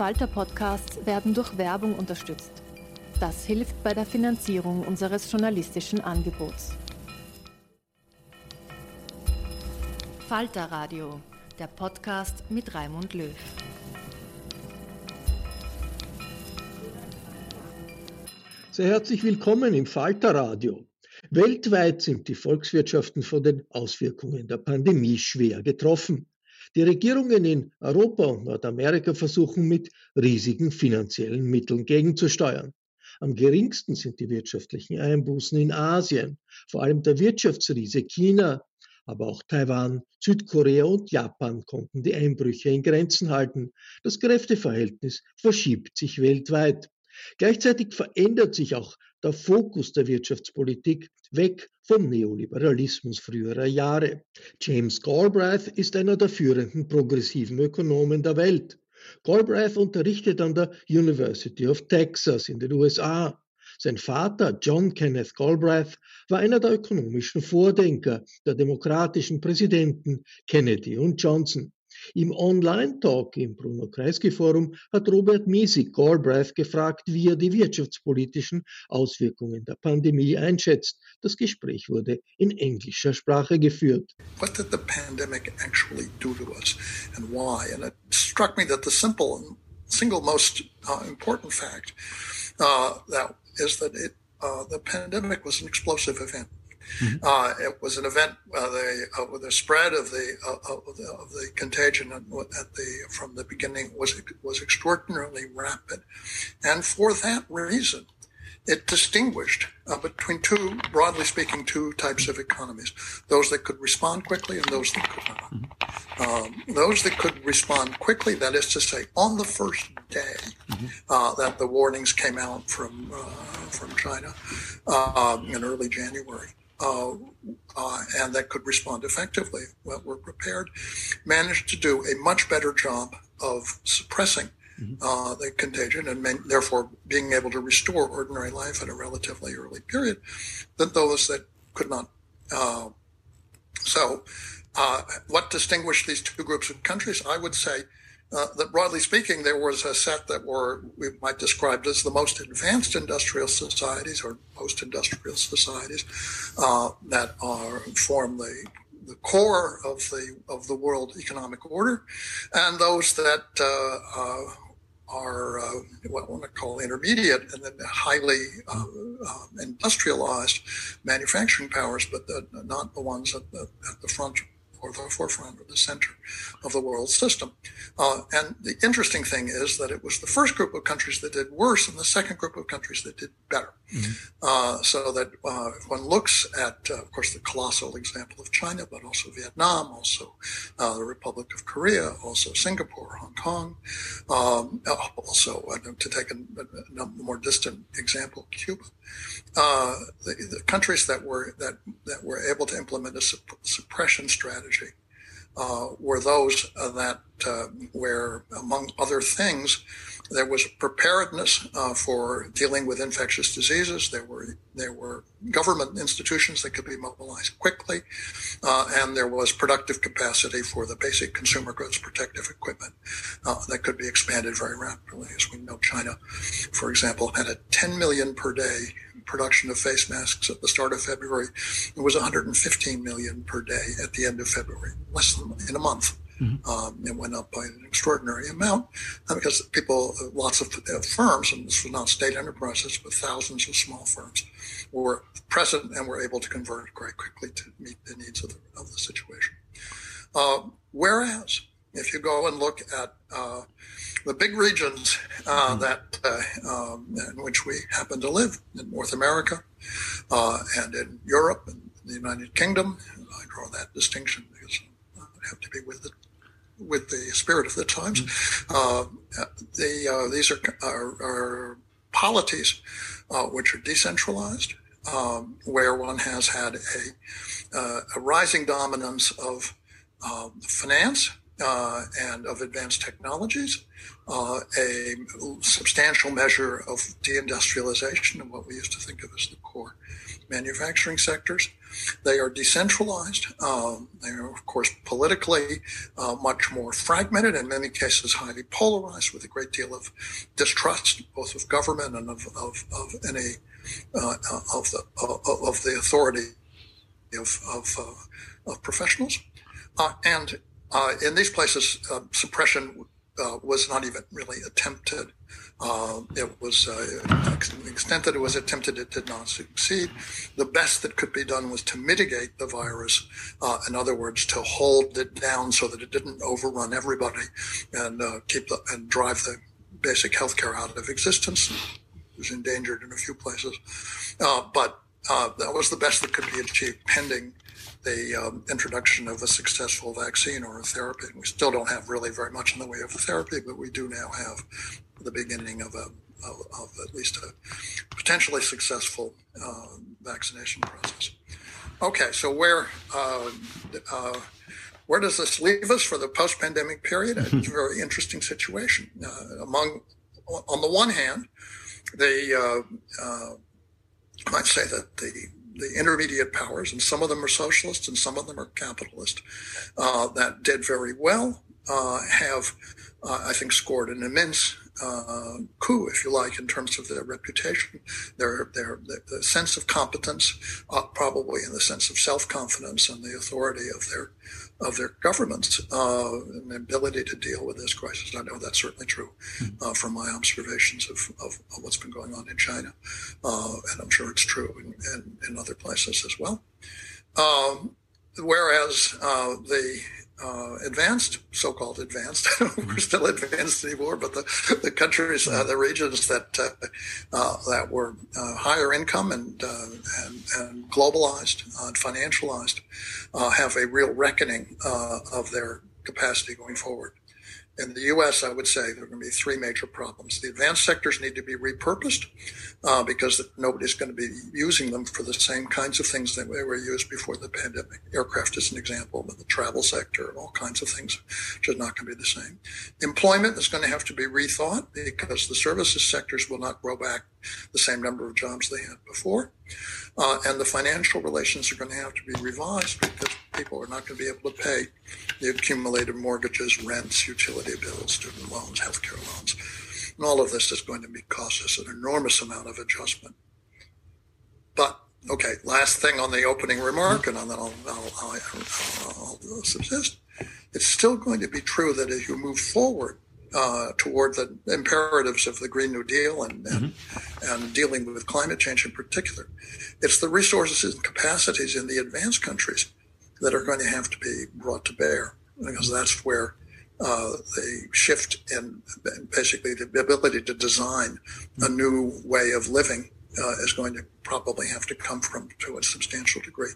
Falter-Podcasts werden durch Werbung unterstützt. Das hilft bei der Finanzierung unseres journalistischen Angebots. Falter Radio, der Podcast mit Raimund Löw. Sehr herzlich willkommen im Falter Radio. Weltweit sind die Volkswirtschaften von den Auswirkungen der Pandemie schwer getroffen. Die Regierungen in Europa und Nordamerika versuchen mit riesigen finanziellen Mitteln gegenzusteuern. Am geringsten sind die wirtschaftlichen Einbußen in Asien, vor allem der Wirtschaftsriese China, aber auch Taiwan, Südkorea und Japan konnten die Einbrüche in Grenzen halten. Das Kräfteverhältnis verschiebt sich weltweit. Gleichzeitig verändert sich auch der Fokus der Wirtschaftspolitik weg vom Neoliberalismus früherer Jahre. James Galbraith ist einer der führenden progressiven Ökonomen der Welt. Galbraith unterrichtet an der University of Texas in den USA. Sein Vater, John Kenneth Galbraith, war einer der ökonomischen Vordenker der demokratischen Präsidenten Kennedy und Johnson. Im Online-Talk im Bruno Kreisky Forum hat Robert Miesig Galbraith gefragt, wie er die wirtschaftspolitischen Auswirkungen der Pandemie einschätzt. Das Gespräch wurde in englischer Sprache geführt. What did the pandemic actually do to us and why? And it struck me that the simple single most uh, important fact uh, that is that it, uh, the pandemic was an explosive event. Mm-hmm. Uh, it was an event uh, the, uh, the spread of the, uh, of the, of the contagion at the from the beginning was was extraordinarily rapid, and for that reason, it distinguished uh, between two, broadly speaking, two types of economies: those that could respond quickly and those that could not. Mm-hmm. Um, those that could respond quickly, that is to say, on the first day mm-hmm. uh, that the warnings came out from uh, from China um, in early January, uh, uh, and that could respond effectively, well, were prepared, managed to do a much better job of suppressing mm-hmm. uh, the contagion and man- therefore being able to restore ordinary life at a relatively early period than those that could not. Uh, so, uh, what distinguished these two groups of countries? I would say uh, that broadly speaking, there was a set that were we might describe as the most advanced industrial societies or post-industrial societies uh, that are form the the core of the of the world economic order, and those that uh, uh are uh, what I want to call intermediate and then highly uh, industrialized manufacturing powers, but the, not the ones at the, at the front or the forefront or the center of the world system. Uh, and the interesting thing is that it was the first group of countries that did worse and the second group of countries that did better. Mm-hmm. Uh, so that uh, if one looks at, uh, of course, the colossal example of China, but also Vietnam, also uh, the Republic of Korea, also Singapore, Hong Kong, um, uh, also to take a, a, more distant example, Cuba. The, the, countries that were that that were able to implement a supp- suppression strategy were those uh, that uh, where, among other things, there was preparedness uh, for dealing with infectious diseases. There were there were government institutions that could be mobilized quickly, uh, and there was productive capacity for the basic consumer goods protective equipment uh, that could be expanded very rapidly. As we know, China, for example, had a 10 million per day production of face masks at the start of February. It was 115 million per day at the end of February, less than in a month. Mm-hmm. Um, it went up by an extraordinary amount uh, because people, uh, lots of uh, firms, and this was not state enterprises, but thousands of small firms, were present and were able to convert quite quickly to meet the needs of the, of the situation. Uh, whereas, if you go and look at uh, the big regions uh, mm-hmm. that uh, um, in which we happen to live in North America uh, and in Europe and the United Kingdom. I draw that distinction because I have to be with it with the spirit of the times. Mm-hmm. Uh, the uh, these are, are, are polities uh, which are decentralized, um, where one has had a, a rising dominance of finance uh, and of advanced technologies, uh, a substantial measure of deindustrialization and what we used to think of as the core manufacturing sectors. They are decentralized. Um, they are, of course, politically uh, much more fragmented, in many cases, highly polarized, with a great deal of distrust, both of government and of, of, of any uh, of the of the authority of of, uh, of professionals. Uh, and uh, in these places, suppression was not even really attempted. Uh, it was, uh, the extent that it was attempted, it did not succeed. The best that could be done was to mitigate the virus. Uh, in other words, to hold it down so that it didn't overrun everybody and uh, keep the, and drive the basic healthcare out of existence. It was endangered in a few places, uh, but uh, that was the best that could be achieved pending the um, introduction of a successful vaccine or a therapy. We still don't have really very much in the way of therapy, but we do now have the beginning of a of, of at least a potentially successful uh, vaccination process. Okay, so where uh, uh, where does this leave us for the post-pandemic period? It's a very interesting situation. Uh, among on the one hand, the uh, uh, I might say that the the intermediate powers, and some of them are socialist and some of them are capitalist, uh, that did very well, uh, have, uh, I think, scored an immense uh, coup, if you like, in terms of their reputation, their their, the sense of competence, uh, probably in the sense of self confidence and the authority of their of their governments uh, and the ability to deal with this crisis. I know that's certainly true hmm. uh, from my observations of, of, of, what's been going on in China, uh, and I'm sure it's true in, in, in other places as well. Um, whereas uh, the uh, advanced, so-called advanced. We're still advanced anymore, but the the countries, uh, the regions that uh, uh that were uh, higher income and uh, and, and, globalized and financialized have a real reckoning of their capacity going forward in the U.S., I would say there are going to be three major problems. The advanced sectors need to be repurposed uh, because nobody's going to be using them for the same kinds of things that they were used before the pandemic. Aircraft is an example, but the travel sector and all kinds of things are not going to be the same. Employment is going to have to be rethought because the services sectors will not grow back the same number of jobs they had before. Uh, and the financial relations are going to have to be revised because people are not going to be able to pay the accumulated mortgages, rents, utility bills, student loans, healthcare loans. And all of this is going to be cost us an enormous amount of adjustment. But okay, last thing on the opening remark, and then I'll, I'll, I'll, I'll subsist. It's still going to be true that as you move forward uh, toward the imperatives of the Green New Deal and, and, mm-hmm. and, dealing with climate change in particular. It's the resources and capacities in the advanced countries that are going to have to be brought to bear because that's where uh, the shift in basically the ability to design a new way of living uh, is going to probably have to come from to a substantial degree.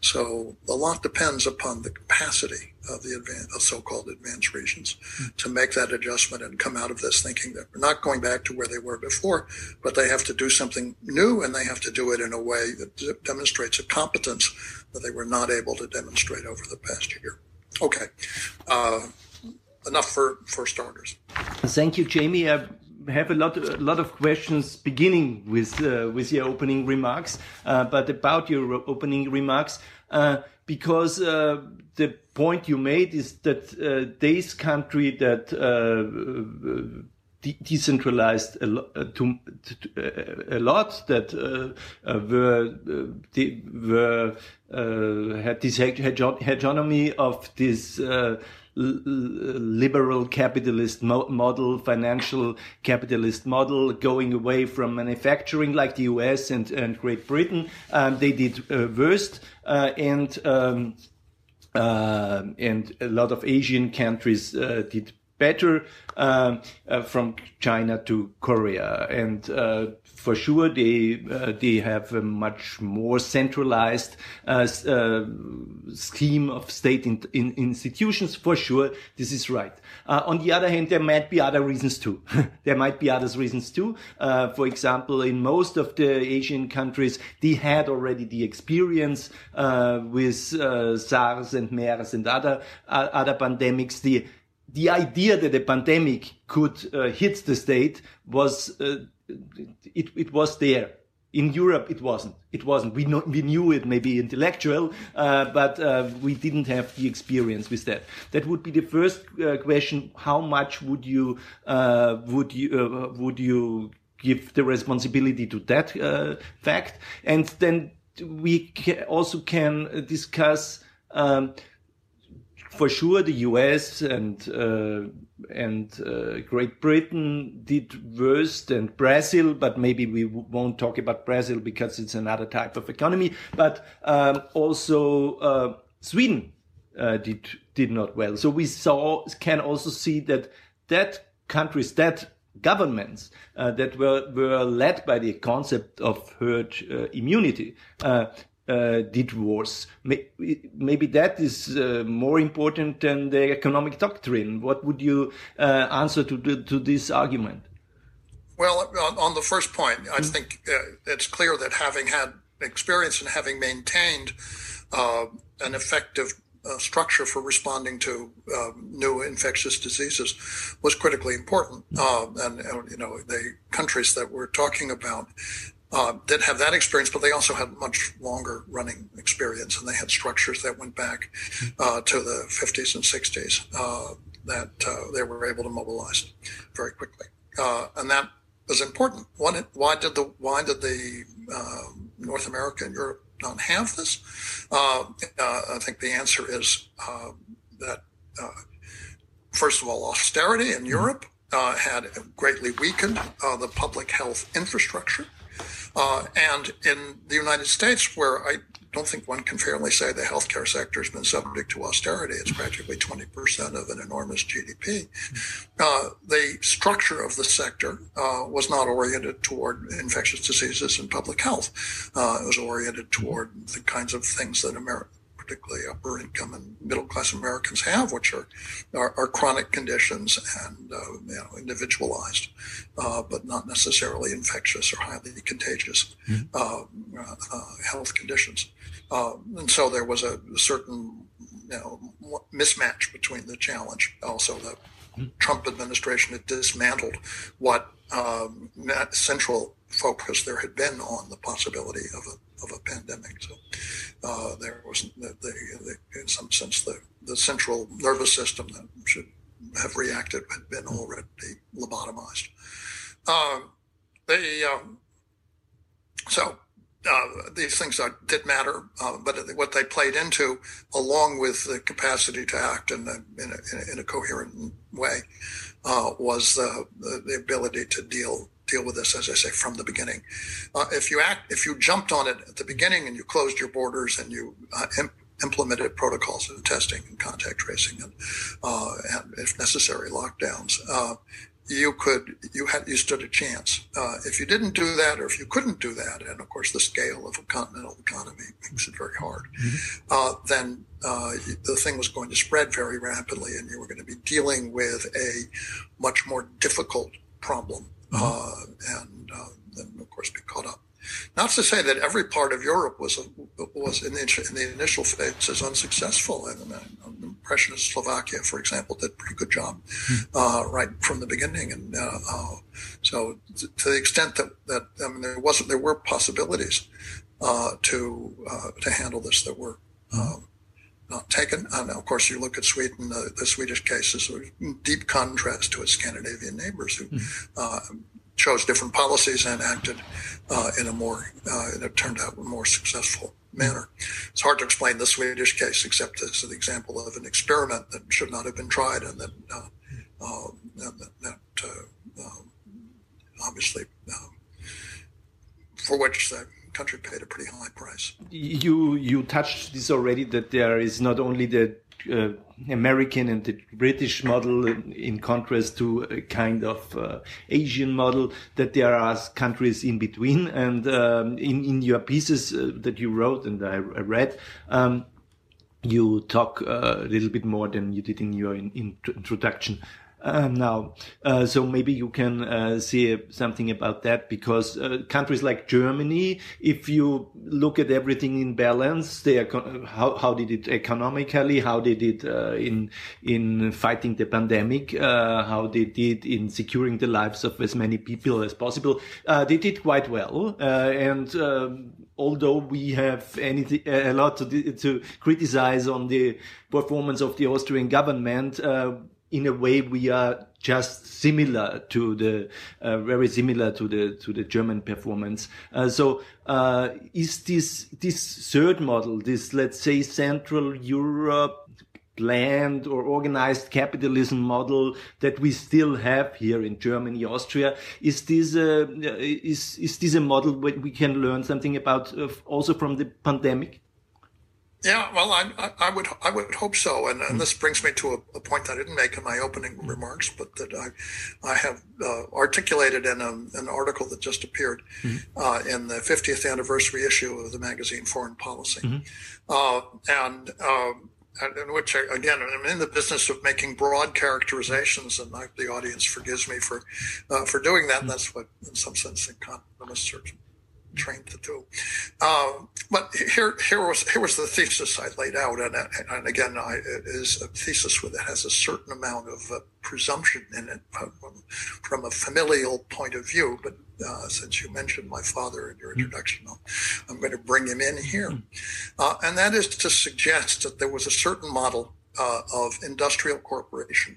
So a lot depends upon the capacity of the advanced, of so-called advanced regions mm. to make that adjustment and come out of this thinking that we're not going back to where they were before, but they have to do something new and they have to do it in a way that demonstrates a competence that they were not able to demonstrate over the past year. Okay. Uh, enough for, for starters. Thank you, Jamie. I have a lot, a lot of questions beginning with uh, with your opening remarks, uh, but about your opening remarks, uh, because uh, the point you made is that uh, this country that uh, de decentralized a, lo to, to, a lot that were were had this hegemony of this liberal capitalist mo model, financial capitalist model, going away from manufacturing like the US and, and Great Britain. Um, they did uh, worst, uh, and um, uh, and a lot of Asian countries uh, did better uh, uh, from China to Korea. And uh, for sure, they uh, they have a much more centralized uh, uh, scheme of state in, in institutions. For sure, this is right. on the other hand, there might be other reasons too. there might be other reasons too. for example, in most of the Asian countries, they had already the experience with SARS and MERS and other other pandemics. The the idea that a pandemic could uh, hit the state was uh, it, it was there in Europe, it wasn't. It wasn't. We, know, we knew it, maybe intellectual, uh, but uh, we didn't have the experience with that. That would be the first uh, question. How much would you uh, would you would you give the responsibility to that fact? And then we ca also can discuss. Um, for sure the US and uh, and uh, Great Britain did worse than Brazil, but maybe we won't talk about Brazil because it's another type of economy. But um, also uh, Sweden uh, did did not well. So we saw can also see that that countries that governments uh, that were were led by the concept of herd uh, immunity uh, did worse. Maybe that is uh, more important than the economic doctrine. What would you uh, answer to, to, to this argument? Well, on the first point, I mm-hmm. think uh, it's clear that having had experience and having maintained uh, an effective uh, structure for responding to um, new infectious diseases was critically important. Mm-hmm. and, you know, the countries that we're talking about uh, did have that experience, but they also had much longer running experience, and they had structures that went back uh, to the 50s and 60s uh, that uh, they were able to mobilize very quickly, uh, and that was important. One, why did the why did the um, North America and Europe not have this? Uh, I think the answer is that first of all, austerity in Europe. had greatly weakened the public health infrastructure. Uh, and in the United States, where I don't think one can fairly say the healthcare sector has been subject to austerity, it's practically 20% of an enormous GDP. Uh, the structure of the sector uh, was not oriented toward infectious diseases and public health. Uh, it was oriented toward the kinds of things that America particularly upper income and middle class Americans have, which are are, are chronic conditions and uh, you know, individualized, uh, but not necessarily infectious or highly contagious mm-hmm. uh, uh health conditions. Uh, and so there was a certain you know, mismatch between the challenge. Also, the mm-hmm. Trump administration had dismantled what um, central focus there had been on the possibility of a of a pandemic. So uh, there was, the, the, in some sense, the, the central nervous system that should have reacted had been already lobotomized. Um, they, um, so uh, these things are, did matter, uh, but what they played into, along with the capacity to act in a, in a, in a coherent way, uh, was the, the ability to deal deal with this, as I say, from the beginning. Uh, if you act, if you jumped on it at the beginning and you closed your borders and you uh, imp- implemented protocols of testing and contact tracing and, uh, and if necessary, lockdowns, uh, you could you had you stood a chance. Uh, if you didn't do that, or if you couldn't do that, and of course the scale of a continental economy makes it very hard, mm-hmm. uh, then uh, the thing was going to spread very rapidly, and you were going to be dealing with a much more difficult problem mm-hmm. and uh, then of course be caught up. Not to say that every part of Europe was was in the, in the initial phases unsuccessful. And the impression of Slovakia, for example, did a pretty good job mm-hmm. uh, right from the beginning. And uh, uh, so, to the extent that, that I mean, there wasn't there were possibilities uh, to uh, to handle this that were. Um, not taken. And of course, you look at Sweden, the, the Swedish case is a deep contrast to its Scandinavian neighbors who mm-hmm. uh, chose different policies and acted uh, in a more, uh, it turned out, a more successful manner. It's hard to explain the Swedish case except as an example of an experiment that should not have been tried and that, uh, uh, that, that obviously for which the country paid a pretty high price. You you touched this already that there is not only the uh, American and the British model in contrast to a kind of uh, Asian model, that there are countries in between. And um, in, in your pieces uh, that you wrote and I, I read, um, you talk uh, a little bit more than you did in your in, in introduction um, now. Uh, so maybe you can uh, say something about that because uh, countries like Germany, if you look at everything in balance, they how, how did it economically, how they did uh, in in fighting the pandemic, uh, how they did in securing the lives of as many people as possible, they did quite well. and um, although we have anything a lot to, to criticize on the performance of the Austrian government in a way we are just similar to the uh, very similar to the to the German performance. Uh, so uh, is this this third model, this let's say Central Europe planned or organized capitalism model that we still have here in Germany, Austria, is this a, is is this a model where we can learn something about uh, also from the pandemic? Yeah, well, I, I, would I would hope so, and, and this brings me to a, a, point I didn't make in my opening remarks, but that I I have uh, articulated in a, an article that just appeared mm-hmm. uh, in the 50th anniversary issue of the magazine Foreign Policy, mm-hmm. uh, and. Um, in which again I'm in the business of making broad characterizations, and I, the audience forgives me for uh, for doing that. Mm-hmm. That's what, in some sense, economists are trained to do. Um, but here, here was here was the thesis I laid out, and, and again, I, it is a thesis with that has a certain amount of uh, presumption in it from, from, a familial point of view. But uh, since you mentioned my father in your mm-hmm. introduction, I'm going to bring him in here, mm-hmm. uh, and that is to suggest that there was a certain model uh, of industrial corporation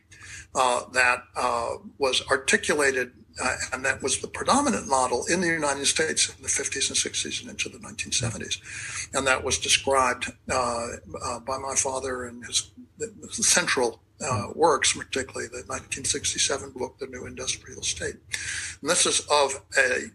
uh, that uh, was articulated uh, and that was the predominant model in the United States in the 50s and 60s and into the 1970s. And that was described uh, uh, by my father in his central uh, works, particularly the 1967 book, The New Industrial State. And this is of a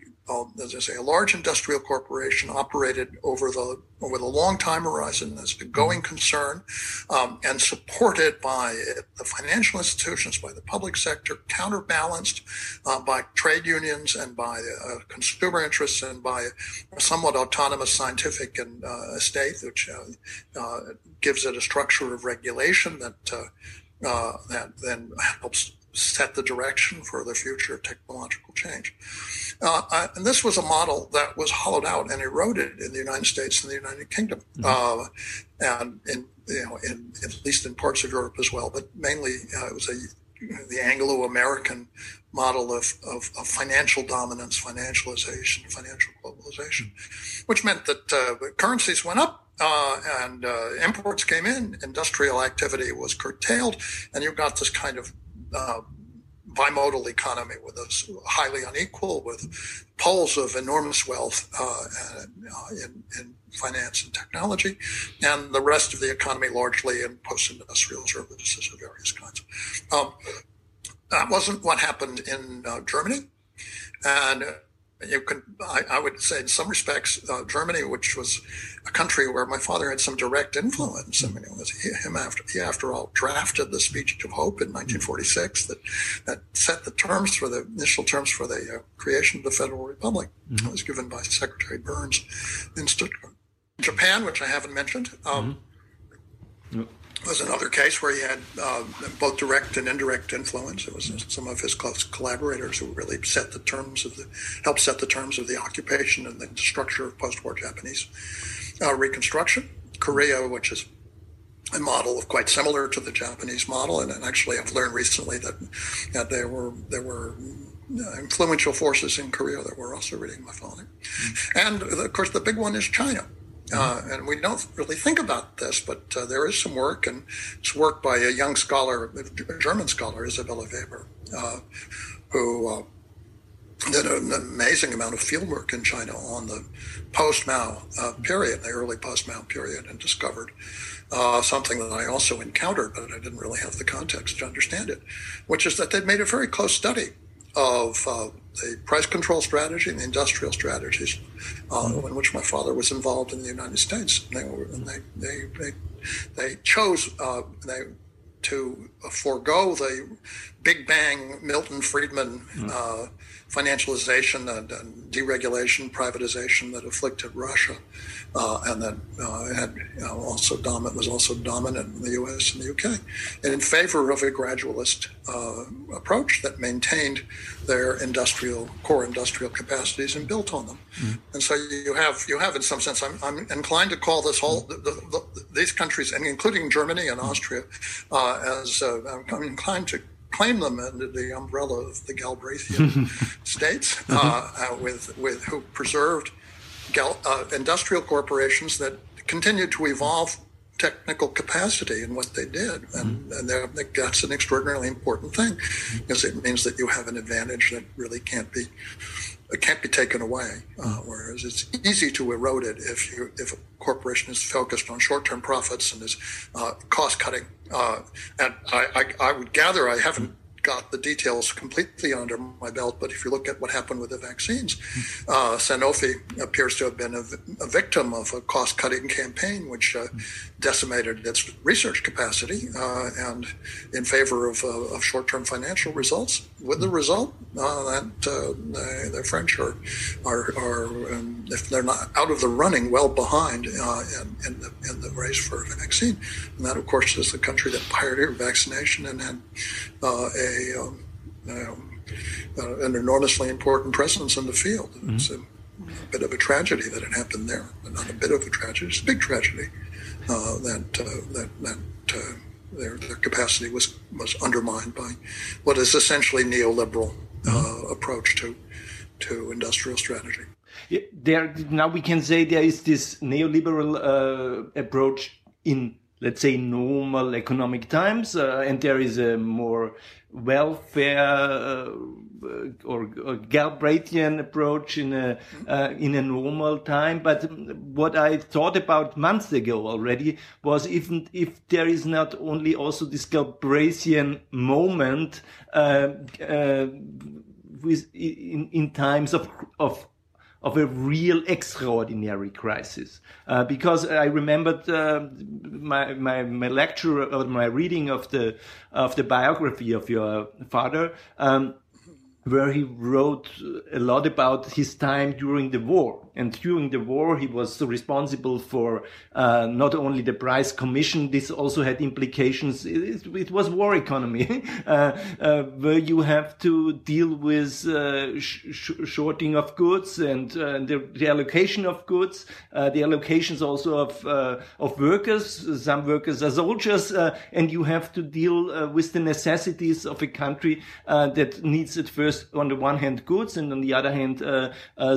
as I say, a large industrial corporation operated over the over the long time horizon as a going mm-hmm. concern um, and supported by the financial institutions, by the public sector, counterbalanced uh, by trade unions and by uh, consumer interests and by a somewhat autonomous scientific and uh, state, which uh, uh, gives it a structure of regulation that uh, that then helps set the direction for the future technological change. Uh, and this was a model that was hollowed out and eroded in the United States and the United Kingdom, mm-hmm. uh, and in you know, in, at least in parts of Europe as well, but mainly uh, it was a the Anglo-American model of, of, of, financial dominance, financialization, financial globalization, which meant that uh, currencies went up uh, and uh, imports came in, industrial activity was curtailed, and you got this kind of uh, bimodal economy with us highly unequal, with poles of enormous wealth uh, in, in, finance and technology, and the rest of the economy largely in post-industrial services of various kinds. Um, that wasn't what happened in uh, Germany, and you can, I, I, would say, in some respects, uh, Germany, which was a country where my father had some direct influence. I mean, it was him after he, after all, drafted the Speech of Hope in 1946 that that set the terms for the initial terms for the uh, creation of the Federal Republic. Mm-hmm. It was given by Secretary Byrnes in Stuttgart. Japan, which I haven't mentioned. Um, mm-hmm. Was another case where he had uh, both direct and indirect influence. It was some of his close collaborators who really set the terms of the helped set the terms of the occupation and the structure of post-war Japanese uh, reconstruction. Korea, which is a model of quite similar to the Japanese model, and, and actually I've learned recently that, that there were there were uh, influential forces in Korea that were also reading my father, mm-hmm. and of course the big one is China. Uh, and we don't really think about this, but uh, there is some work, and it's work by a young scholar, a German scholar, Isabella Weber, uh, who uh, did an amazing amount of fieldwork in China on the post Mao uh, period, the early post Mao period, and discovered uh, something that I also encountered, but I didn't really have the context to understand it, which is that they'd made a very close study of uh, the price control strategy and the industrial strategies uh, mm-hmm. in which my father was involved in the United States. And they, were, and they, they, they, they chose uh, they, to forego the Big Bang Milton Friedman mm-hmm financialization and, and, deregulation, privatization that afflicted Russia, uh, and that uh, had you know, also dominant was also dominant in the U.S. and the U.K. and in favor of a gradualist uh, approach that maintained their industrial core industrial capacities and built on them. Mm-hmm. And so you have you have in some sense I'm, I'm inclined to call this whole the, the, the, these countries and including Germany and Austria uh, as uh, I'm inclined to claim them under the umbrella of the Galbraithian states, uh-huh. uh, uh, with with who preserved gal, uh, industrial corporations that continued to evolve technical capacity in what they did, and, mm-hmm. and think that's an extraordinarily important thing, because it means that you have an advantage that really can't be it can't be taken away. Uh, whereas it's easy to erode it if you if a corporation is focused on short term profits and is uh, cost cutting. Uh, and I, I, I would gather I haven't got the details completely under my belt, but if you look at what happened with the vaccines, uh, Sanofi appears to have been a, a victim of a cost cutting campaign which uh, decimated its research capacity uh, and in favor of, uh, of short term financial results. With the result uh, that uh, the, the, French are, are, are um, if they're not out of the running, well behind in, in, the, in the race for a vaccine. And that, of course, is the country that pioneered vaccination and had a um, um, uh, an enormously important presence in the field. Mm-hmm. It's a, a, bit of a tragedy that it happened there, not a bit of a tragedy. It's a big tragedy uh, that uh, that that uh, their their capacity was was undermined by what is essentially neoliberal uh, mm-hmm. approach to to industrial strategy. There now we can say there is this neoliberal uh, approach in let's say normal economic times uh, and there is a more welfare uh, or, or Galbraithian approach in a uh, in a normal time. But what I thought about months ago already was even if there is not only also this Galbraithian moment uh, uh with in, in times of of of a real extraordinary crisis. Uh, because I remembered uh, my, my, my lecture or my reading of the, of the biography of your father. Um, where he wrote a lot about his time during the war. And during the war, he was responsible for uh, not only the price commission, this also had implications. It, it was war economy, uh, uh, where you have to deal with uh, sh shorting of goods and uh, the, the, allocation of goods, the allocations also of, of workers. Some workers are soldiers, and you have to deal with the necessities of a country that needs at first on the one hand goods and on the other hand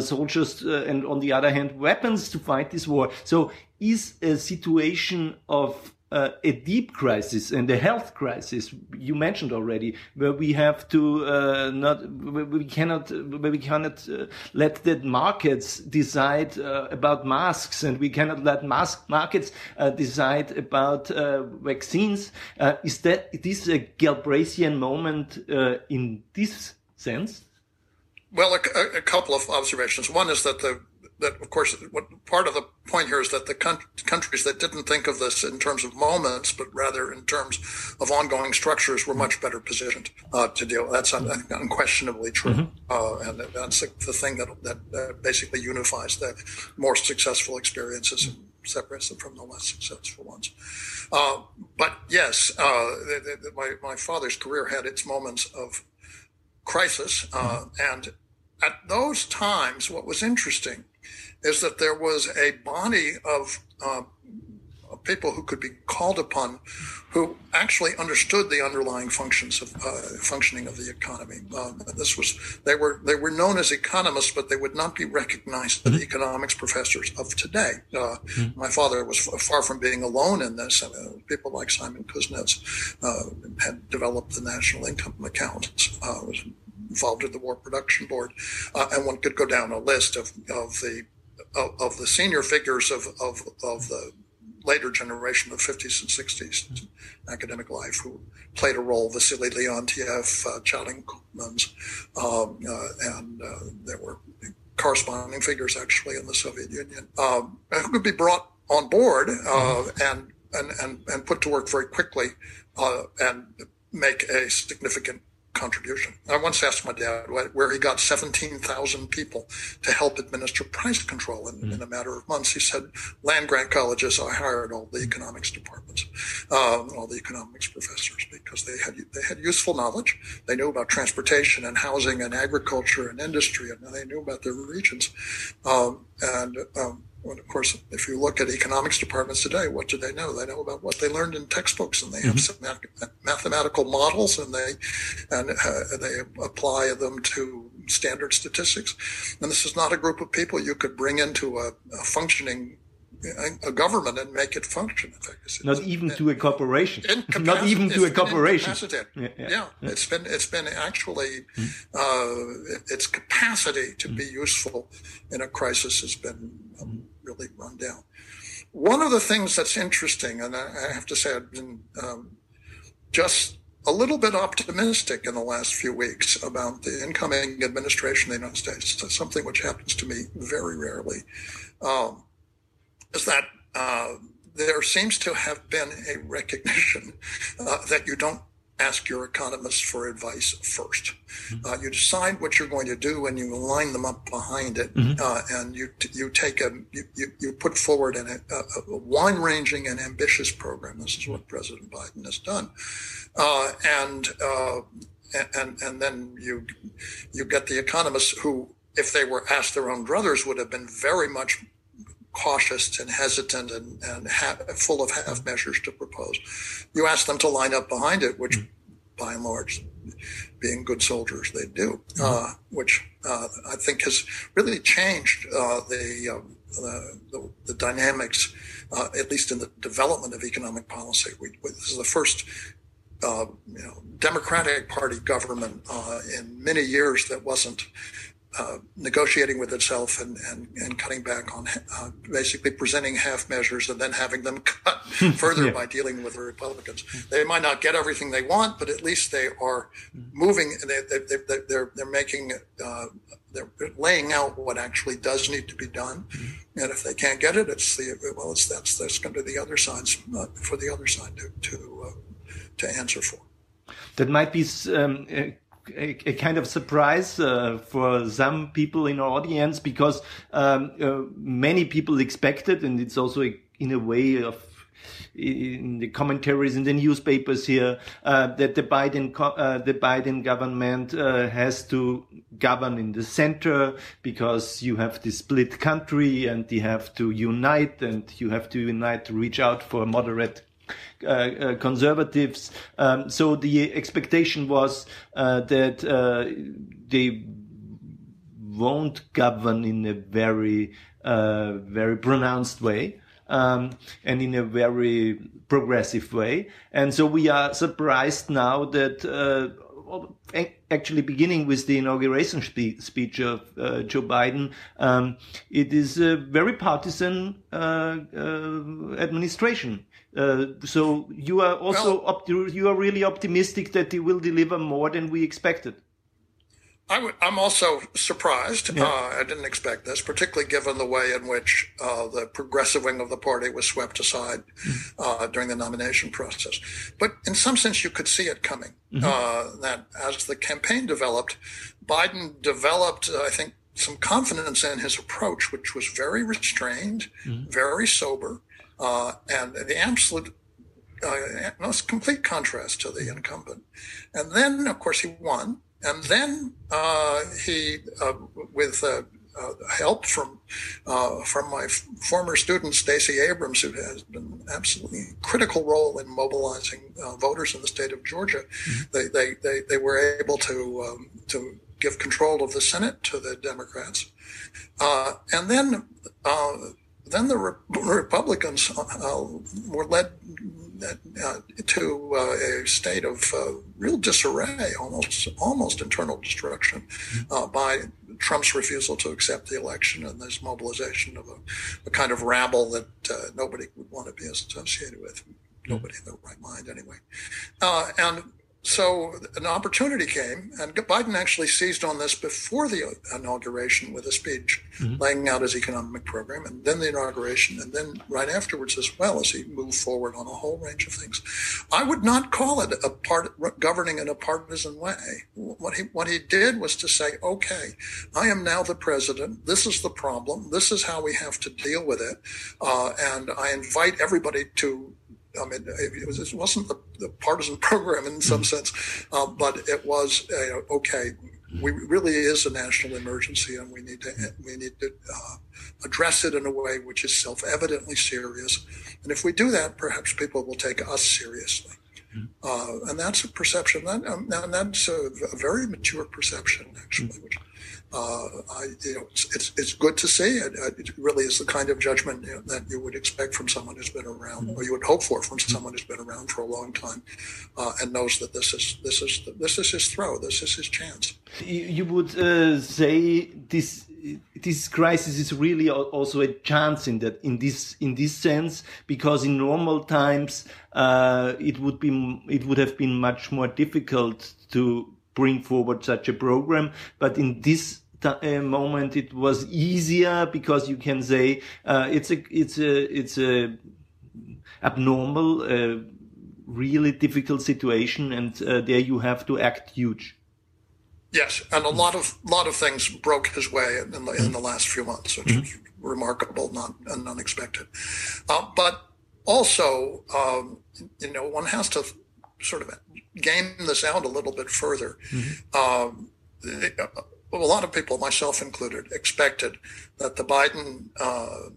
soldiers uh, on the other hand weapons to fight this war. So is a situation of uh, a deep crisis and a health crisis you mentioned already, where we have to uh, not, we cannot, we cannot uh, let the markets decide uh, about masks, and we cannot let mask markets uh, decide about uh, vaccines. is that this a Galbraithian moment in this sense? Well, a, a, couple of observations. One is that the that of course what part of the point here is that the countries that didn't think of this in terms of moments, but rather in terms of ongoing structures, were much better positioned uh, to deal. That's un- unquestionably true, mm-hmm. uh, and that's the thing that that uh, basically unifies the more successful experiences and separates them from the less successful ones. Uh, but yes, uh, the, the, my my father's career had its moments of crisis. Uh, and at those times, what was interesting is that there was a body of uh, people who could be called upon who actually understood the underlying functions of uh, functioning of the economy. Uh, this was they were they were known as economists, but they would not be recognized as mm-hmm. economics professors of today. Uh, mm-hmm. My father was far from being alone in this. Uh, people like Simon Kuznets uh, had developed the national income accounts. Uh, was involved in the War Production Board, uh, and one could go down a list of, of the of, of the senior figures of, of, of the later generation of 50s and 60s academic life who played a role. Wassily Leontief, uh, um, uh, and uh, there were corresponding figures actually in the Soviet Union um, who could be brought on board uh, and, and, and, and put to work very quickly uh, and make a significant contribution. I once asked my dad where he got 17,000 people to help administer price control in, mm. in, a matter of months. He said, land grant colleges, I hired all the economics departments, um, all the economics professors because they had, they had useful knowledge. They knew about transportation and housing and agriculture and industry and they knew about their regions. Um, and, um, when, of course, if you look at economics departments today, what do they know? They know about what they learned in textbooks, and they have mm-hmm. some mathematical models, and they and uh, they apply them to standard statistics. And this is not a group of people you could bring into a, a functioning a government and make it function. Not even to a corporation. Not even to a corporation. Yeah, yeah. yeah, it's been it's been actually mm. uh, its capacity to mm. be useful in a crisis has been um, really run down. One of the things that's interesting, and I have to say, I've been um, just a little bit optimistic in the last few weeks about the incoming administration of the United States. Something which happens to me very rarely. Um, is that uh, there seems to have been a recognition uh, that you don't ask your economists for advice 1st mm-hmm. uh, you decide what you're going to do and you line them up behind it, mm-hmm. uh, and you you take a you, you, you put forward an, a, a wide ranging and ambitious program. This is what President Biden has done, uh, and uh, and and then you you get the economists who, if they were asked their own druthers, would have been very much cautious and hesitant and, and ha- full of half measures to propose. You ask them to line up behind it, which mm. by and large, being good soldiers, they do, mm. uh, which uh, I think has really changed uh, the, um, the, the, the, dynamics, uh, at least in the development of economic policy. We, we, this is the first uh, you know, Democratic Party government uh, in many years that wasn't uh, negotiating with itself and, and, and cutting back on uh, basically presenting half measures and then having them cut further yeah. by dealing with the Republicans. They might not get everything they want, but at least they are moving. They, they, they, they're, they're making, uh, they're laying out what actually does need to be done. Mm-hmm. And if they can't get it, it's the, well, it's, that's, that's going to the other sides, uh, for the other side to, to, uh, to answer for. That might be um, a, a, kind of surprise uh, for some people in our audience because um, uh, many people expected, and it's also a, in a way of in the commentaries in the newspapers here uh, that the Biden uh, the Biden government uh, has to govern in the center because you have this split country and you have to unite and you have to unite to reach out for a moderate uh, uh, conservatives. Um, so the expectation was uh, that they won't govern in a very, very pronounced way. Um, and in a very progressive way. And so we are surprised now that uh, actually beginning with the inauguration spe speech of uh, Joe Biden, um, it is a very partisan uh, administration. Uh, so you are also well, you are really optimistic that he will deliver more than we expected. i w- I'm also surprised. Yeah. Uh, I didn't expect this, particularly given the way in which uh, the progressive wing of the party was swept aside mm-hmm. Uh, during the nomination process. But in some sense, you could see it coming. Mm-hmm. Uh, that as the campaign developed, Biden developed, I think, some confidence in his approach, which was very restrained, mm-hmm. very sober uh, and the absolute uh, most complete contrast to the incumbent. And then, of course, he won. And then uh, he, uh, with uh, uh, help from from my f- former student Stacey Abrams, who has been absolutely critical role in mobilizing voters in the state of Georgia, mm-hmm. they, they, they they were able to um, to give control of the Senate to the Democrats, and then then the Re- Republicans uh, were led uh, to uh, a state of uh, real disarray, almost almost internal destruction, uh, by Trump's refusal to accept the election and this mobilization of a, a kind of rabble that uh, nobody would want to be associated with. Nobody in their right mind, anyway. Uh, and so an opportunity came, and Biden actually seized on this before the inauguration with a speech mm-hmm. laying out his economic program, and then the inauguration, and then right afterwards as well as he moved forward on a whole range of things. I would not call it a part governing in a partisan way. What he what he did was to say, "Okay, I am now the president. This is the problem. This is how we have to deal with it, uh, and I invite everybody to." I mean, it, was, it wasn't the, the, partisan program in some mm-hmm. sense, uh, but it was uh, okay. We really is a national emergency, and we need to we need to uh, address it in a way which is self-evidently serious. And if we do that, perhaps people will take us seriously. Mm-hmm. Uh, and that's a perception, that, um, and that's a, a, very mature perception, actually, mm-hmm. which uh, I, you know, it's, it's good to see. It, it really is the kind of judgment that you would expect from someone who's been around, or you would hope for from someone who's been around for a long time, uh, and knows that this is this is this is his throw, this is his chance. You would uh, say this this crisis is really also a chance in that in this in this sense because in normal times uh, it would be it would have been much more difficult to bring forward such a program. But in this uh, moment it was easier because you can say uh, it's a it's a it's a abnormal uh, really difficult situation and uh, there you have to act huge. Yes and a lot of lot of things broke his way in the, in the last few months which mm-hmm. is remarkable not and unexpected. Uh, but also um, you know one has to sort of game this out a little bit further mm-hmm. um, a lot of people, myself included, expected that the Biden uh,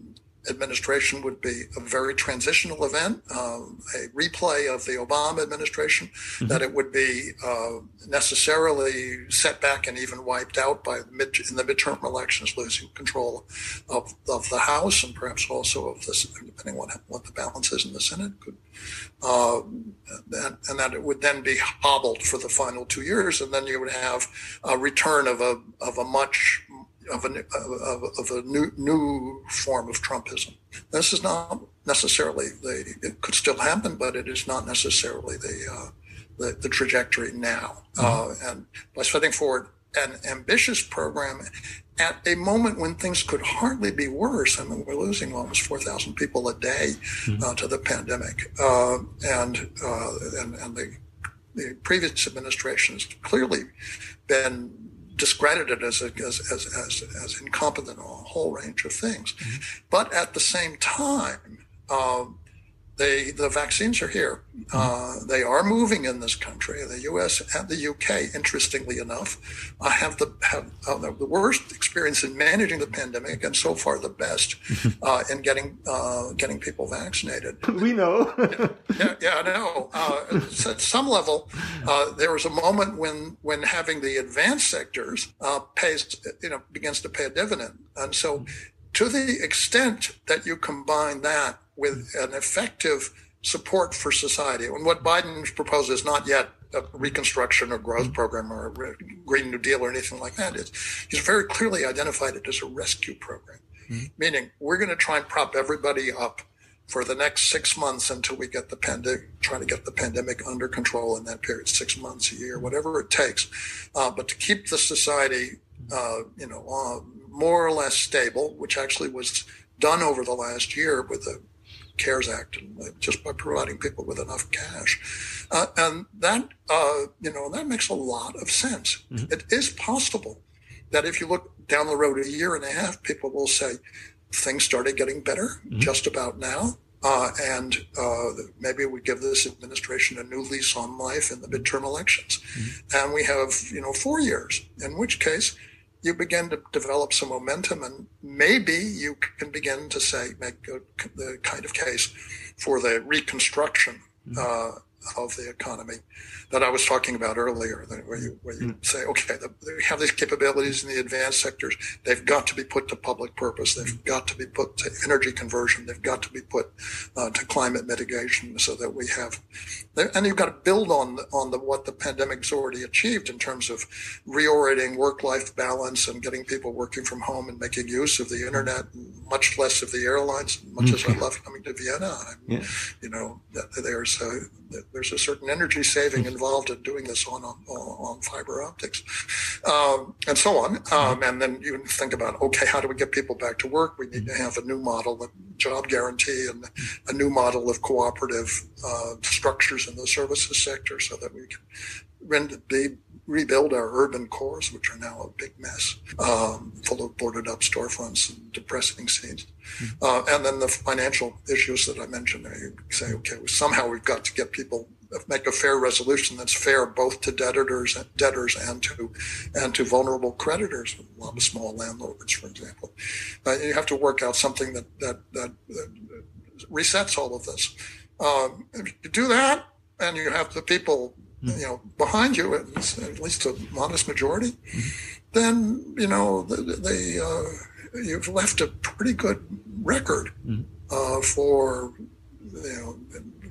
administration would be a very transitional event, um, a replay of the Obama administration, mm-hmm. that it would be uh, necessarily set back and even wiped out by mid, in the midterm elections, losing control of, of the House and perhaps also of this, depending on what the balance is in the Senate, could, uh, and, and, that it would then be hobbled for the final two years, and then you would have a return of a of a much of a, of, of a new, new form of Trumpism. This is not necessarily the, it could still happen, but it is not necessarily the, uh, the, the, trajectory now. Mm-hmm. Uh, and by setting forward an ambitious program at a moment when things could hardly be worse. I mean, we're losing almost 4,000 people a day mm-hmm. uh, to the pandemic. Uh, and, uh, and, and the, the previous administration has clearly been discredited as, a, as, as, as, as, incompetent on a whole range of things. Mm-hmm. But at the same time, um, they, the vaccines are here. Mm-hmm. Uh, they are moving in this country. The U.S. and the U.K., interestingly enough, uh, have the have uh, the worst experience in managing the pandemic, and so far the best uh, in getting uh, getting people vaccinated. We know. yeah, yeah, yeah, I know. Uh, at some level, there was a moment when when having the advanced sectors pays you know begins to pay a dividend, and so to the extent that you combine that with an effective support for society. And what Biden proposed is not yet a reconstruction or growth program or a Green New Deal or anything like that. It's, he's very clearly identified it as a rescue program, mm-hmm. meaning we're going to try and prop everybody up for the next six months until we get the pandemic, try to get the pandemic under control in that period, six months, a year, whatever it takes. Uh, but to keep the society, uh, you know, uh, more or less stable, which actually was done over the last year with the CARES Act, and just by providing people with enough cash, uh, and that uh, you know that makes a lot of sense. Mm-hmm. It is possible that if you look down the road a year and a half, people will say things started getting better mm-hmm. just about now. Uh, and uh, maybe we give this administration a new lease on life in the midterm elections, mm-hmm. and we have you know four years. In which case, you begin to develop some momentum, and maybe you can begin to say, make a, the kind of case for the reconstruction mm-hmm. uh, of the economy that I was talking about earlier, where you, where you mm. say, okay, the, we have these capabilities in the advanced sectors. They've got to be put to public purpose. They've got to be put to energy conversion. They've got to be put uh, to climate mitigation so that we have, and you've got to build on, on the, what the pandemic's already achieved in terms of reorienting work-life balance and getting people working from home and making use of the internet, much less of the airlines, much as I love coming to Vienna. Yeah. You know, that there's a, there's a certain energy saving involved in doing this on on, on fiber optics, um, and so on. Um, and then you think about okay, how do we get people back to work? We need to have a new model of job guarantee and a new model of cooperative uh, structures in the services sector, so that we can be rebuild our urban cores, which are now a big mess, um, full of boarded up storefronts and depressing scenes. Mm-hmm. Uh, and then the financial issues that I mentioned there. You say, okay, well, somehow we've got to get people make a fair resolution that's fair both to debtors, and debtors and to and to vulnerable creditors, a lot of small landlords, for example. Uh, you have to work out something that that, that, that resets all of this. Um, if you do that, and you have the people you know, behind you, at least a modest majority, then you know they, uh, you've left a pretty good record uh, for you know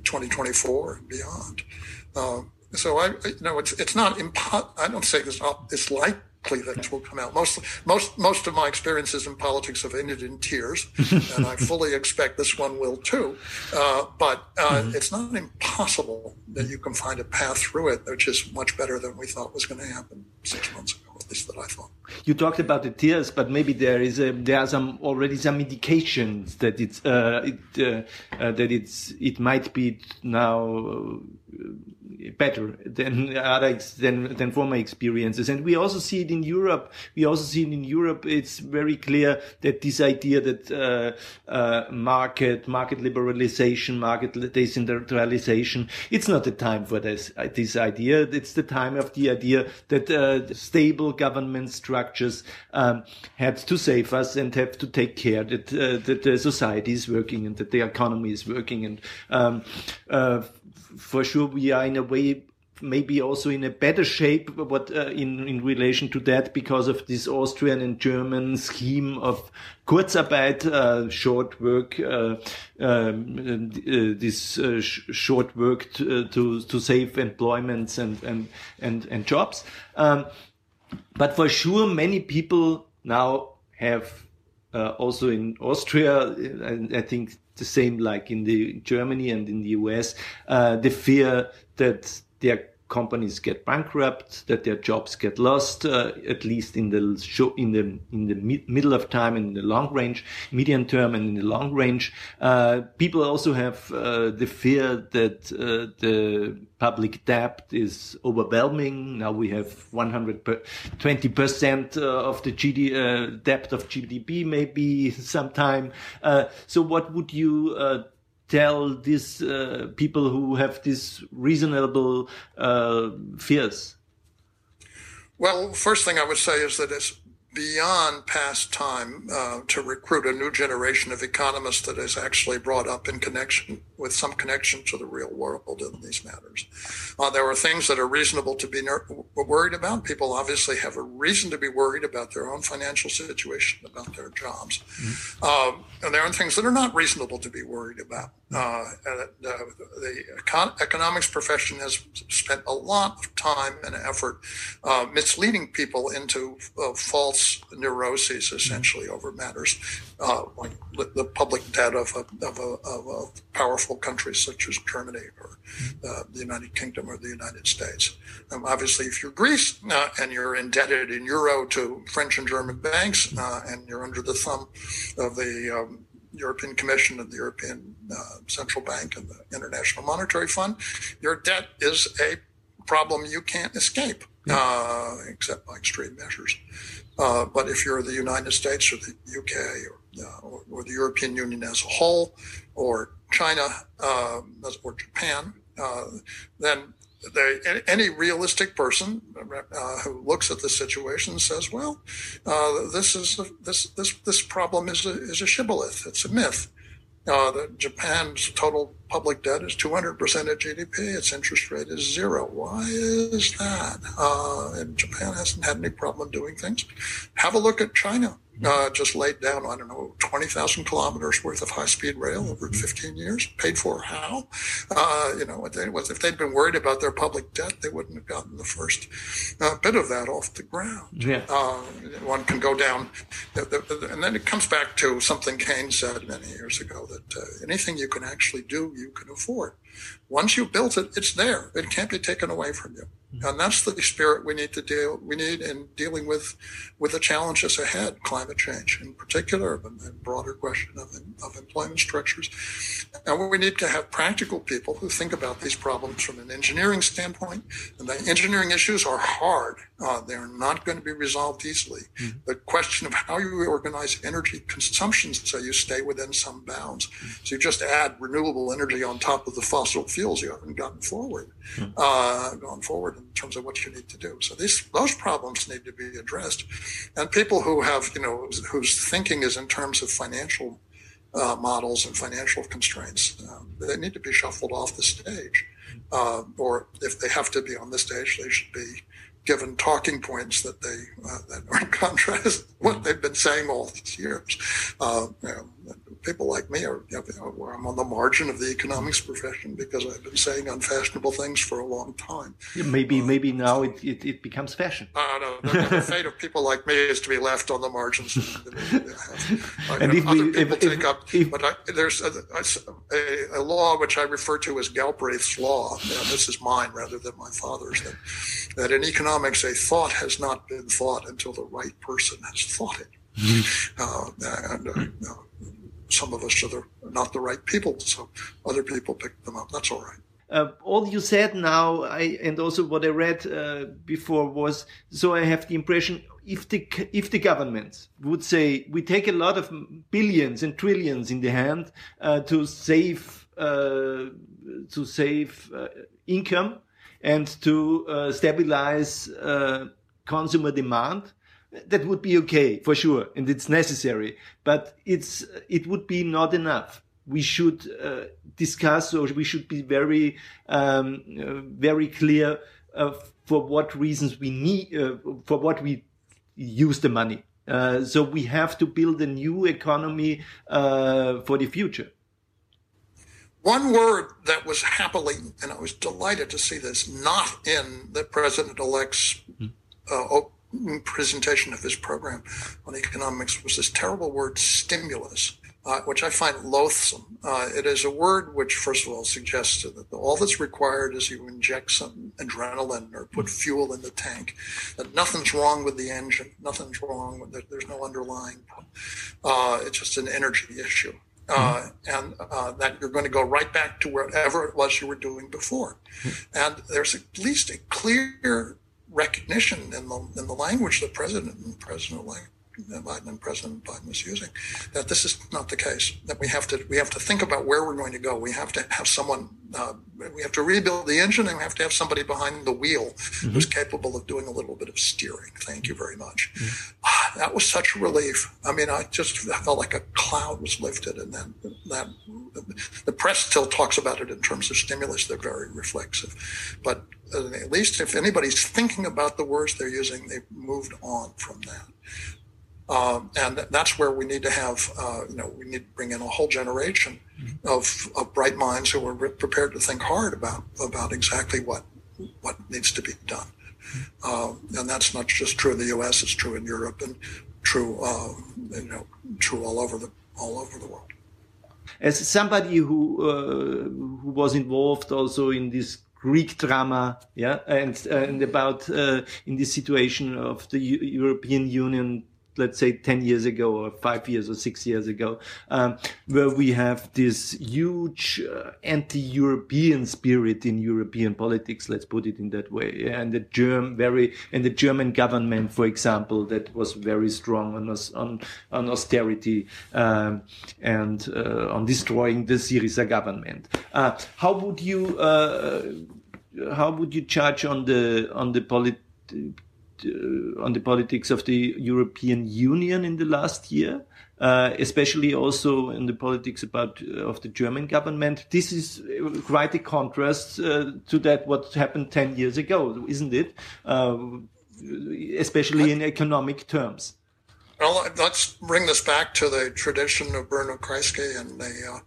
2024 and beyond. Uh, so I, you know, it's it's not impo- I don't say it's not, it's like cleavage will come out. Most most most of my experiences in politics have ended in tears, and I fully expect this one will too. Uh, but uh, mm-hmm. it's not impossible that you can find a path through it, which is much better than we thought was going to happen six months ago. At least that I thought. You talked about the tears, but maybe there is a, there are some already some indications that it's uh, it, uh, uh, that it's it might be now better than other than than former experiences. And we also see it in Europe. We also see it in Europe. It's very clear that this idea that uh, uh, market market liberalization, market decentralization, it's not the time for this uh, this idea. It's the time of the idea that uh, stable government structures um, had to save us and have to take care that uh, that the society is working and that the economy is working and um, uh, for sure we are in a way maybe also in a better shape what uh, in in relation to that because of this Austrian and German scheme of Kurzarbeit uh, short work uh, um, uh, this uh, sh short work to, uh, to, to save employments and and and and jobs. Um, but for sure many people now have also in Austria I, I think the same like in the Germany and in the US, uh, the fear that their companies get bankrupt, that their jobs get lost, uh, at least in the in the in the mid middle of time, in the long range, medium term, and in the long range. Uh, people also have uh, the fear that uh, the public debt is overwhelming. Now we have 120 percent uh, of the GD, uh, debt of GDP, maybe sometime. so, what would you tell these uh, people who have these reasonable uh, fears? Well, first thing I would say is that it's beyond past time uh, to recruit a new generation of economists that is actually brought up in connection with some connection to the real world in these matters. Uh, there are things that are reasonable to be ner- worried about. People obviously have a reason to be worried about their own financial situation, about their jobs. Mm-hmm. Um, and there are things that are not reasonable to be worried about. Uh, and, uh, the econ- economics profession has spent a lot of time and effort uh, misleading people into uh, false neuroses, mm-hmm. essentially, mm-hmm. over matters uh, like the public debt of a, of a, of a powerful countries such as Germany or uh, the United Kingdom or the United States. Um, obviously, if you're Greece uh, and you're indebted in euro to French and German banks uh, and you're under the thumb of the um, European Commission and the European uh, Central Bank and the International Monetary Fund, your debt is a problem you can't escape, uh, except by extreme measures. Uh, but if you're the United States or the UK or, or, or, the European Union as a whole, or China uh, or Japan, uh, then they, any realistic person uh, who looks at the situation says, "Well, uh, this is this this this problem is a, is a shibboleth. It's a myth." Uh, Japan's total public debt is 200% of GDP. Its interest rate is zero. Why is that? Uh, and Japan hasn't had any problem doing things. Have a look at China uh, just laid down, I don't know, 20,000 kilometers worth of high speed rail over mm-hmm. 15 years. Paid for how? Uh, you know, if they'd been worried about their public debt, they wouldn't have gotten the first uh, bit of that off the ground. Yeah. Uh, one can go down, and then it comes back to something Keynes said many years ago that uh, anything you can actually do, you can afford. Once you've built it, it's there. It can't be taken away from you. And that's the spirit we need to deal, we need in dealing with, with the challenges ahead, climate change in particular, and the broader question of, of employment structures. And we need to have practical people who think about these problems from an engineering standpoint. And the engineering issues are hard. Uh, they're not going to be resolved easily. Mm-hmm. The question of how you organize energy consumption so you stay within some bounds. Mm-hmm. So you just add renewable energy on top of the fossil fuels, you haven't gotten forward, mm-hmm. uh, gone forward in terms of what you need to do. So these those problems need to be addressed, and people who have you know whose thinking is in terms of financial uh, models and financial constraints, um, they need to be shuffled off the stage, uh, or if they have to be on the stage, they should be given talking points that they uh, that are in contrast what they've been saying all these years. Uh, you know, people like me are, you know, I'm on the margin of the economics profession because I've been saying unfashionable things for a long time. Yeah, maybe, uh, maybe now it, it, it, becomes fashion. Uh, no, no, the fate of people like me is to be left on the margins. and if other we, people if, take if, up, if, but I, there's a, a, a, law which I refer to as Galbraith's law. This is mine rather than my father's. That, that in economics, a thought has not been thought until the right person has thought it. Mm-hmm. Uh, and uh, some of us are the, not the right people, so other people pick them up. That's all right. Uh, all you said now, I, and also what I read uh, before was, so I have the impression if the if the government would say we take a lot of billions and trillions in the hand uh, to save uh, to save uh, income and to uh, stabilize consumer demand, that would be okay for sure and it's necessary but it's it would be not enough. We should uh, discuss or we should be very um, uh, very clear uh, for what reasons we need uh, for what we use the money. Uh, so we have to build a new economy uh, for the future one word that was happily, and I was delighted to see this, not in the president elect's mm -hmm presentation of his program on economics was this terrible word stimulus, uh, which I find loathsome. Uh, it is a word which, first of all, suggests that all that's required is you inject some adrenaline or put fuel in the tank, that nothing's wrong with the engine, nothing's wrong with it, there's no underlying, uh, it's just an energy issue. Uh, and uh, that you're going to go right back to whatever it was you were doing before. And there's at least a clear recognition in the in the language the president and President Biden and President Biden was using that this is not the case. That we have to we have to think about where we're going to go. We have to have someone. Uh, we have to rebuild the engine, and we have to have somebody behind the wheel mm-hmm. who's capable of doing a little bit of steering. Thank you very much. Mm-hmm. Ah, that was such a relief. I mean, I just felt like a cloud was lifted, and then that the press still talks about it in terms of stimulus. They're very reflexive, but at least if anybody's thinking about the words they're using, they've moved on from that. Um, and that's where we need to have, uh, you know, we need to bring in a whole generation mm-hmm. of, of bright minds who are prepared to think hard about about exactly what what needs to be done. Mm-hmm. Um, and that's not just true in the U.S; it's true in Europe and true, uh, you know, true all over the all over the world. As somebody who uh, who was involved also in this Greek drama, yeah, and and about uh, in this situation of the U European Union, let's say ten years ago or five years or six years ago, um, where we have this huge uh, anti-European spirit in European politics. Let's put it in that way, and the German very and the German government, for example, that was very strong on on, on austerity um, and uh, on destroying the Syriza government. Uh, how would you uh, how would you judge on the on the polit on the politics of the European Union in the last year. Uh, especially also in the politics about uh, of the German government. This is quite a contrast uh, to that what happened ten years ago, isn't it? Uh, especially in economic terms. Well, let's bring this back to the tradition of Bruno Kreisky and the,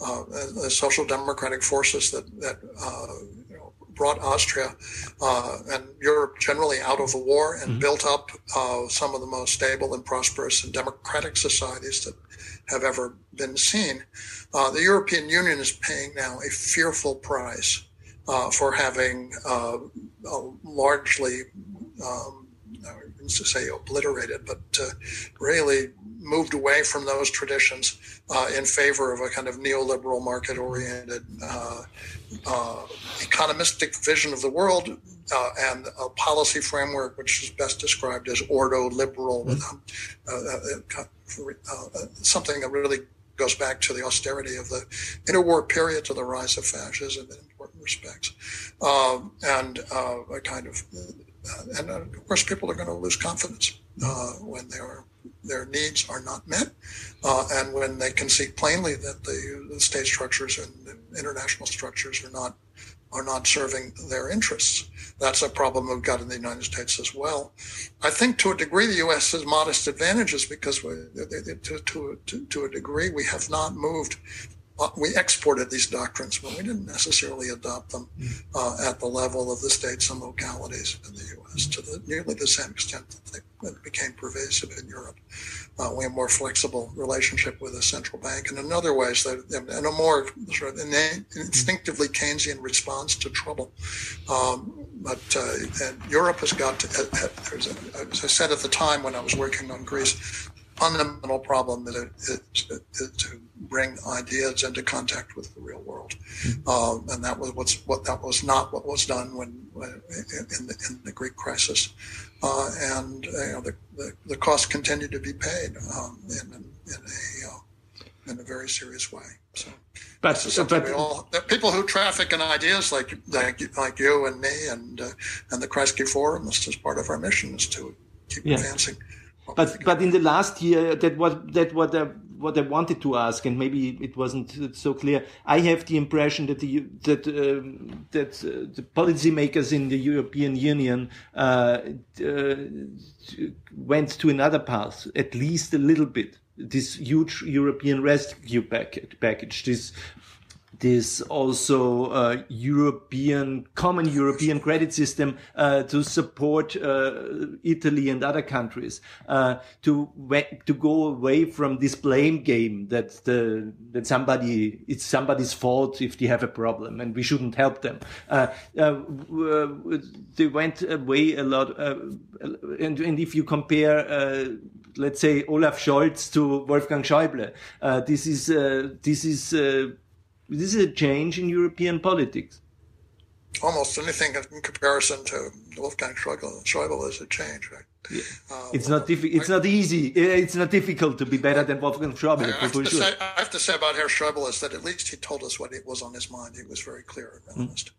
uh, the social democratic forces that that brought Austria uh, and Europe generally out of the war and mm-hmm. built up uh, some of the most stable and prosperous and democratic societies that have ever been seen. Uh, the European Union is paying now a fearful price uh, for having uh, largely, um, I to say obliterated, but uh, really moved away from those traditions uh, in favor of a kind of neoliberal market oriented uh, uh, economistic vision of the world uh, and a policy framework which is best described as ordo liberal mm-hmm. something that really goes back to the austerity of the interwar period to the rise of fascism in important respects um, and a kind of and of course people are going to lose confidence when they are their needs are not met, uh, and when they can see plainly that the, the state structures and international structures are not are not serving their interests. That's a problem we've got in the United States as well. I think to a degree the U.S. has modest advantages because we, to, to, to, to a degree we have not moved uh, we exported these doctrines, but we didn't necessarily adopt them uh, at the level of the states and localities in the U.S. to the, nearly the same extent that they became pervasive in Europe. Uh, we have a more flexible relationship with the central bank, and in other ways, that and a more sort of instinctively Keynesian response to trouble. Um, but uh, Europe has got to, uh, uh, as I said at the time when I was working on Greece, fundamental problem that it, it, it, to bring ideas into contact with the real world, mm-hmm. um, and that was what's what that was not what was done when, when in, the, in the Greek crisis, uh, and you know, the, the, the costs continued to be paid um, in, in, a uh, in a very serious way. So. But, but all, people who traffic in ideas like like like you and me and uh, and the Kreisky Forum, this is part of our mission is to keep yeah. advancing but but in the last year, that what that what I, what I wanted to ask, and maybe it wasn't so clear. I have the impression that the that um, that uh, the policymakers in the European Union uh, uh, went to another path, at least a little bit. This huge European rescue package, package this this also uh, European common European credit system uh, to support uh, Italy and other countries uh, to to go away from this blame game that the that somebody it's somebody's fault if they have a problem and we shouldn't help them. Uh, uh, they went away a lot, and and if you compare. Let's say Olaf Scholz to Wolfgang Schäuble. this is this is this is a change in European politics. Almost anything in comparison to Wolfgang Schäuble is a change, right? Yeah. Uh, it's not diffi- It's I, not easy. It's not difficult to be better than Wolfgang Schäuble. I, have sure. say, I have to say about Herr Schäuble is that at least he told us what it was on his mind. He was very clear and hmm. honest. Mm.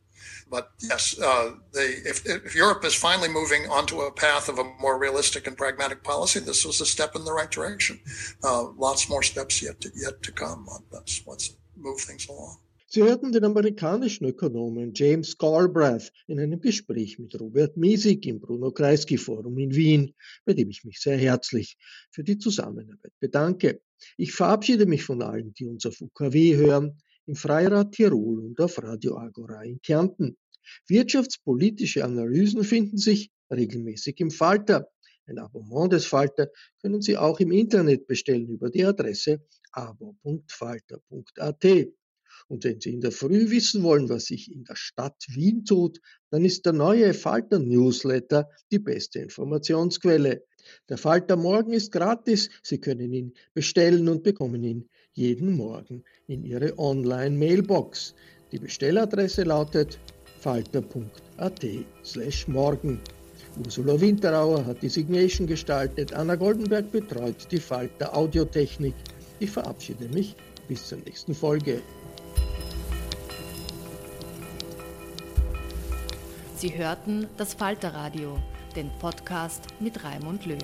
But yes, uh, if, if, Europe is finally moving onto a path of a more realistic and pragmatic policy, this was a step in the right direction. Uh, lots more steps yet to, yet to come. That's what's move things. Sie hörten den amerikanischen Ökonomen James Galbraith in einem Gespräch mit Robert Miesig im Bruno Kreisky Forum in Wien, bei dem ich mich sehr herzlich für die Zusammenarbeit bedanke. Ich verabschiede mich von allen, die uns auf UKW hören, im Freirad Tirol und auf Radio Agora in Kärnten. Wirtschaftspolitische Analysen finden sich regelmäßig im Falter. Ein Abonnement des Falter können Sie auch im Internet bestellen über die Adresse abo.falter.at. Und wenn Sie in der Früh wissen wollen, was sich in der Stadt Wien tut, dann ist der neue Falter Newsletter die beste Informationsquelle. Der Falter Morgen ist gratis. Sie können ihn bestellen und bekommen ihn jeden Morgen in Ihre Online-Mailbox. Die Bestelladresse lautet falter.at/morgen. Ursula Winterauer hat die Signation gestaltet, Anna Goldenberg betreut die Falter Audiotechnik. Ich verabschiede mich bis zur nächsten Folge. Sie hörten das Falterradio, den Podcast mit Raimund Löw.